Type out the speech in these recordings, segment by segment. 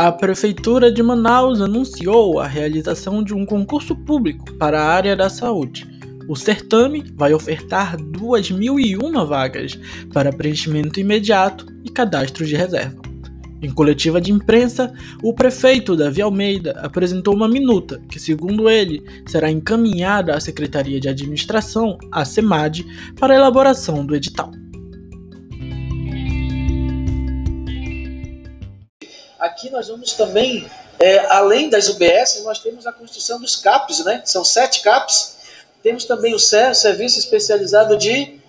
A Prefeitura de Manaus anunciou a realização de um concurso público para a área da saúde. O certame vai ofertar 2.001 vagas para preenchimento imediato e cadastro de reserva. Em coletiva de imprensa, o prefeito Davi Almeida apresentou uma minuta que, segundo ele, será encaminhada à Secretaria de Administração, a SEMAD, para a elaboração do edital. Aqui nós vamos também, é, além das UBS, nós temos a construção dos CAPs, né? São sete CAPs. Temos também o CER, Serviço Especializado de,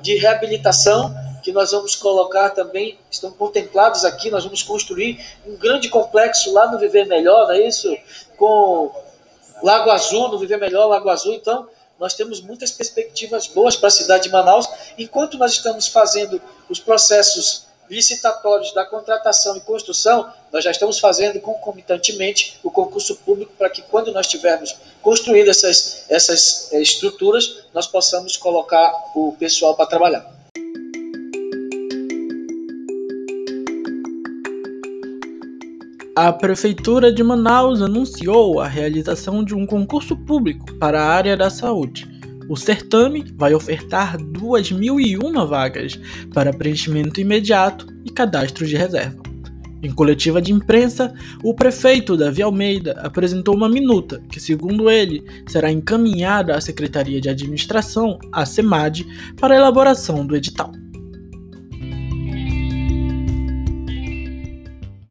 de Reabilitação, que nós vamos colocar também, estão contemplados aqui, nós vamos construir um grande complexo lá no Viver Melhor, não é isso? Com Lago Azul, no Viver Melhor, Lago Azul. Então, nós temos muitas perspectivas boas para a cidade de Manaus, enquanto nós estamos fazendo os processos licitatórios da contratação e construção, nós já estamos fazendo concomitantemente o concurso público para que quando nós tivermos construído essas, essas eh, estruturas, nós possamos colocar o pessoal para trabalhar. A Prefeitura de Manaus anunciou a realização de um concurso público para a área da saúde. O certame vai ofertar 2.001 vagas para preenchimento imediato e cadastro de reserva. Em coletiva de imprensa, o prefeito Davi Almeida apresentou uma minuta que, segundo ele, será encaminhada à Secretaria de Administração, a SEMAD, para a elaboração do edital.